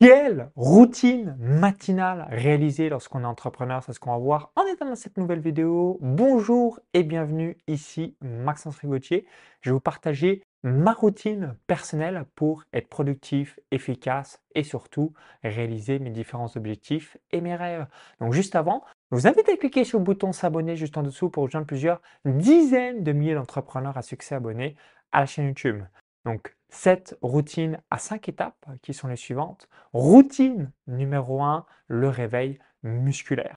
Quelle routine matinale réaliser lorsqu'on est entrepreneur? C'est ce qu'on va voir en étant dans cette nouvelle vidéo. Bonjour et bienvenue ici Maxence Rigotier. Je vais vous partager ma routine personnelle pour être productif, efficace et surtout réaliser mes différents objectifs et mes rêves. Donc juste avant, je vous invite à cliquer sur le bouton s'abonner juste en dessous pour rejoindre plusieurs dizaines de milliers d'entrepreneurs à succès abonnés à la chaîne YouTube. Donc, cette routine à cinq étapes qui sont les suivantes. Routine numéro 1, le réveil musculaire.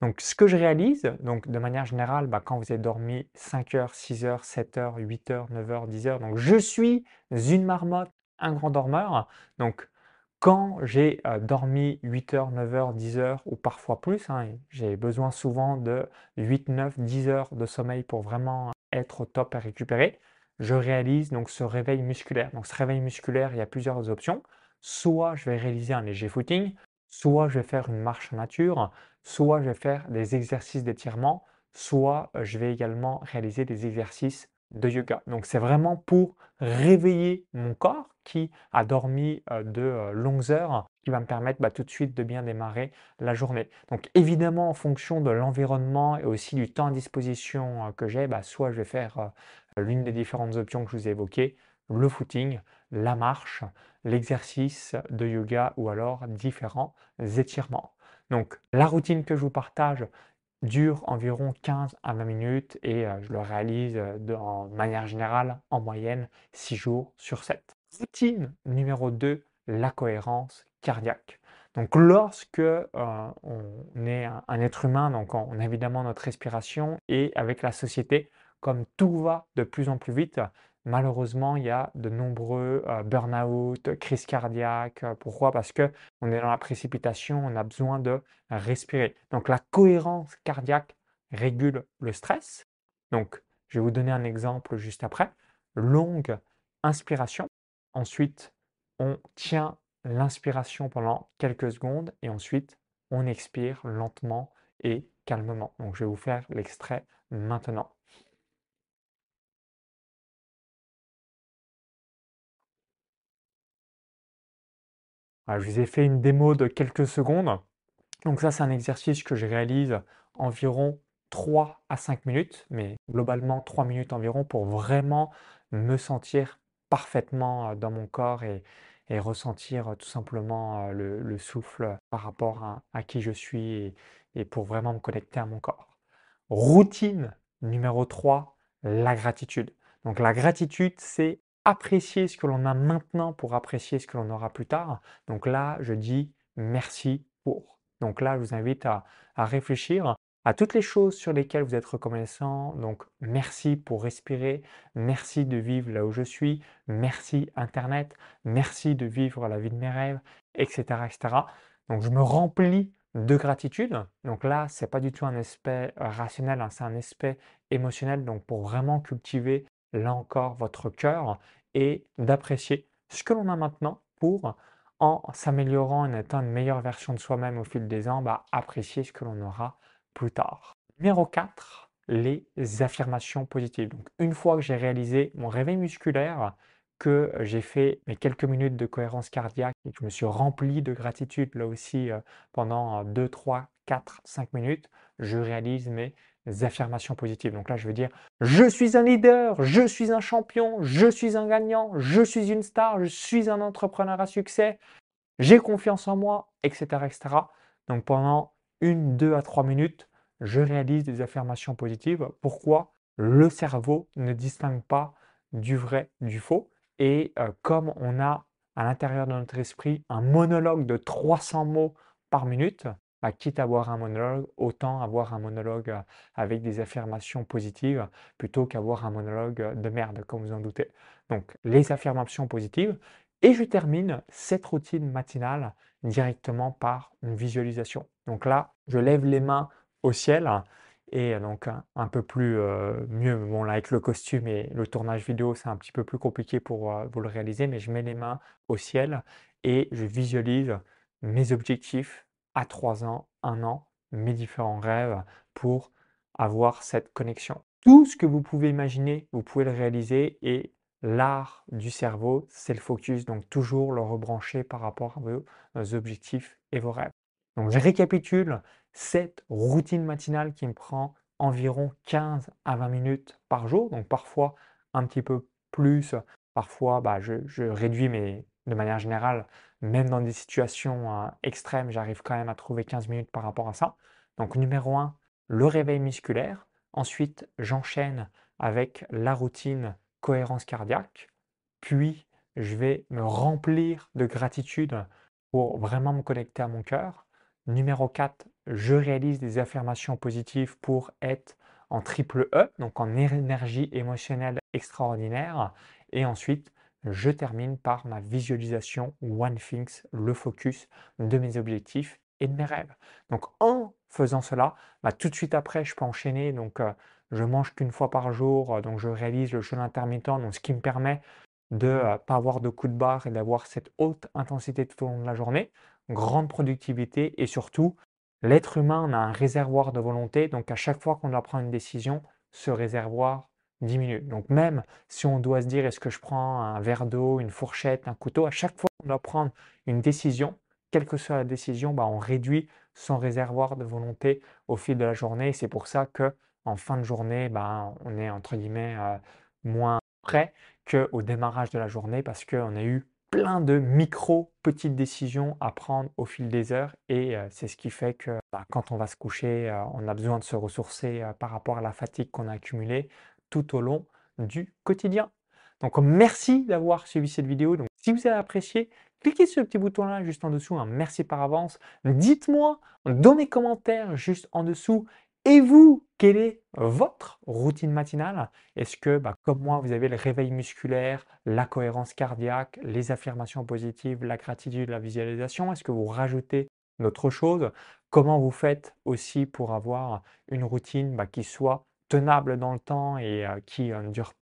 Donc, ce que je réalise, de manière générale, bah, quand vous avez dormi 5 heures, 6 heures, 7 heures, 8 heures, 9 heures, 10 heures, donc je suis une marmotte, un grand dormeur. Donc, quand j'ai euh, dormi 8 heures, 9 heures, 10 heures ou parfois plus, hein, j'ai besoin souvent de 8, 9, 10 heures de sommeil pour vraiment être au top et récupérer je réalise donc ce réveil musculaire. Donc ce réveil musculaire, il y a plusieurs options. Soit je vais réaliser un léger footing, soit je vais faire une marche nature, soit je vais faire des exercices d'étirement, soit euh, je vais également réaliser des exercices de yoga. Donc c'est vraiment pour réveiller mon corps qui a dormi euh, de euh, longues heures, qui va me permettre bah, tout de suite de bien démarrer la journée. Donc évidemment en fonction de l'environnement et aussi du temps à disposition que j'ai, bah, soit je vais faire l'une des différentes options que je vous ai évoquées, le footing, la marche, l'exercice de yoga ou alors différents étirements. Donc la routine que je vous partage dure environ 15 à 20 minutes et euh, je le réalise euh, de, manière générale en moyenne 6 jours sur 7. Routine numéro 2, la cohérence cardiaque. Donc lorsque euh, on est un, un, être humain, donc on a évidemment notre respiration et avec la société, comme tout va de plus en plus vite, malheureusement, il y a de nombreux euh, burn-out, crises cardiaques. Pourquoi? Parce que on est dans la précipitation, on a besoin de respirer. Donc la cohérence cardiaque régule le stress. Donc, je vais vous donner un exemple juste après. Longue inspiration. Ensuite, on tient l'inspiration pendant quelques secondes et ensuite, on expire lentement et calmement. Donc, je vais vous faire l'extrait maintenant. Je vous ai fait une démo de quelques secondes. Donc ça, c'est un exercice que je réalise environ 3 à 5 minutes, mais globalement 3 minutes environ pour vraiment me sentir parfaitement euh, dans mon corps et, ressentir euh, tout simplement euh, le, souffle par rapport à, qui je suis et, pour vraiment me connecter à mon corps. Routine numéro 3, la gratitude. Donc la gratitude, c'est apprécier ce que l'on a maintenant pour apprécier ce que l'on aura plus tard. Donc là, je dis merci pour. Donc là, je vous invite à, réfléchir à toutes les choses sur lesquelles vous êtes reconnaissant. Donc merci pour respirer, merci de vivre là où je suis, merci Internet, merci de vivre la vie de mes rêves, etc. etc. Donc je me remplis de gratitude. Donc là, ce n'est pas du tout un aspect rationnel, hein, c'est un aspect émotionnel. Donc pour vraiment cultiver là encore votre cœur et d'apprécier ce que l'on a maintenant pour, en s'améliorant et en étant une meilleure version de soi-même au fil des ans, bah, apprécier ce que l'on aura plus tard. Numéro 4, les affirmations positives. Une fois que j'ai réalisé mon réveil musculaire, que j'ai fait mes quelques minutes de cohérence cardiaque et que je me suis rempli de gratitude là aussi euh, pendant 2, 3, 4, 5 minutes, je réalise mes affirmations positives. Donc là, je veux dire, je suis un leader, je suis un champion, je suis un gagnant, je suis une star, je suis un entrepreneur à succès, j'ai confiance en moi, etc.. Donc pendant une, deux à trois minutes, je réalise des affirmations positives. Pourquoi Le cerveau ne distingue pas du vrai du faux? Et euh, comme on a à l'intérieur de notre esprit un monologue de 300 mots par minute, bah, quitte à avoir un monologue, autant avoir un monologue euh, avec des affirmations positives plutôt qu'avoir un monologue euh, de merde, comme vous en doutez. Donc, les affirmations positives. Et je termine cette routine matinale directement par une visualisation. Donc là, je lève les mains au ciel et donc un, peu plus euh, mieux. Bon, là, avec le costume et le tournage vidéo, c'est un petit peu plus compliqué pour vous le réaliser, mais je mets les mains au ciel et je visualise mes objectifs, à 3 ans, 1 an, mes différents rêves pour avoir cette connexion. Tout ce que vous pouvez imaginer, vous pouvez le réaliser et l'art du cerveau, c'est le focus, donc toujours le rebrancher par rapport à vos objectifs et vos rêves. Donc je récapitule cette routine matinale qui me prend environ 15 à 20 minutes par jour, donc parfois un petit peu plus, parfois bah, je, réduis, mais de manière générale, même dans des situations euh, extrêmes, j'arrive quand même à trouver 15 minutes par rapport à ça. Donc numéro 1, le réveil musculaire. Ensuite, j'enchaîne avec la routine cohérence cardiaque. Puis, je vais me remplir de gratitude pour vraiment me connecter à mon cœur. Numéro 4, je réalise des affirmations positives pour être en triple E, donc en énergie émotionnelle extraordinaire. Et ensuite, je termine par ma visualisation One Things, le focus de mes objectifs et de mes rêves. Donc en faisant cela, bah, tout de suite après, je peux enchaîner. Donc euh, je mange qu'une fois par jour, euh, donc je réalise le jeûne intermittent, donc ce qui me permet de ne euh, pas avoir de coups de barre et d'avoir cette haute intensité tout au long de la journée, grande productivité et surtout, l'être humain a un réservoir de volonté, donc à chaque fois qu'on doit prendre une décision, ce réservoir diminue. Donc même si on doit se dire est-ce que je prends un verre d'eau, une fourchette, un couteau, à chaque fois qu'on doit prendre une décision, quelle que soit la décision, bah, on réduit son réservoir de volonté au fil de la journée. C'est pour ça que en fin de journée, bah, on est entre guillemets euh, moins prêt qu'au démarrage de la journée parce qu'on a eu plein de micro petites décisions à prendre au fil des heures et euh, c'est ce qui fait que bah, quand on va se coucher, euh, on a besoin de se ressourcer par rapport à la fatigue qu'on a accumulée tout au long du quotidien. Donc merci d'avoir suivi cette vidéo. Donc, si vous avez apprécié, cliquez sur le petit bouton là juste en dessous, un merci par avance. Dites-moi dans les commentaires juste en dessous, et vous, quelle est votre routine matinale? Est-ce que, bah, comme moi, vous avez le réveil musculaire, la cohérence cardiaque, les affirmations positives, la gratitude, la visualisation? Est-ce que vous rajoutez d'autres choses? Comment vous faites aussi pour avoir une routine bah, qui soit tenable dans le temps et euh, qui euh, ne dure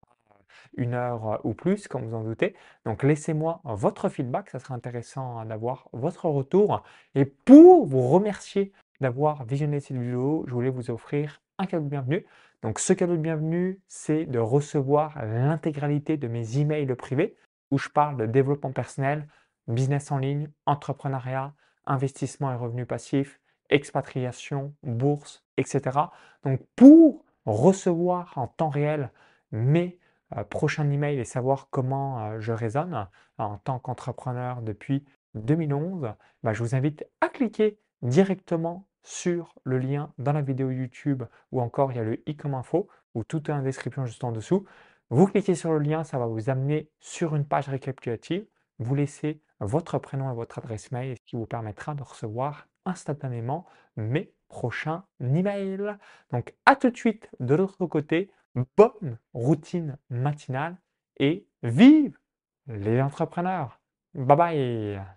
une heure euh, ou plus, comme vous en doutez. Donc laissez-moi votre feedback, ça sera intéressant d'avoir votre retour. Et pour vous remercier d'avoir visionné cette vidéo, je voulais vous offrir un cadeau de bienvenue. Donc ce cadeau de bienvenue, c'est de recevoir l'intégralité de mes emails privés où je parle de développement personnel, business en ligne, entrepreneuriat, investissement et revenus passifs, expatriation, bourse, etc. Donc pour recevoir en temps réel mes euh, prochain email et savoir comment euh, je raisonne en tant qu'entrepreneur depuis 2011, bah, je vous invite à cliquer directement sur le lien dans la vidéo YouTube ou encore il y a le i comme info ou tout est en description juste en dessous. Vous cliquez sur le lien, ça va vous amener sur une page récapitulative. Vous laissez votre prénom et votre adresse mail, ce qui vous permettra de recevoir instantanément mes prochains emails. Donc à tout de suite de l'autre côté bonne routine matinale et vive les entrepreneurs. Bye bye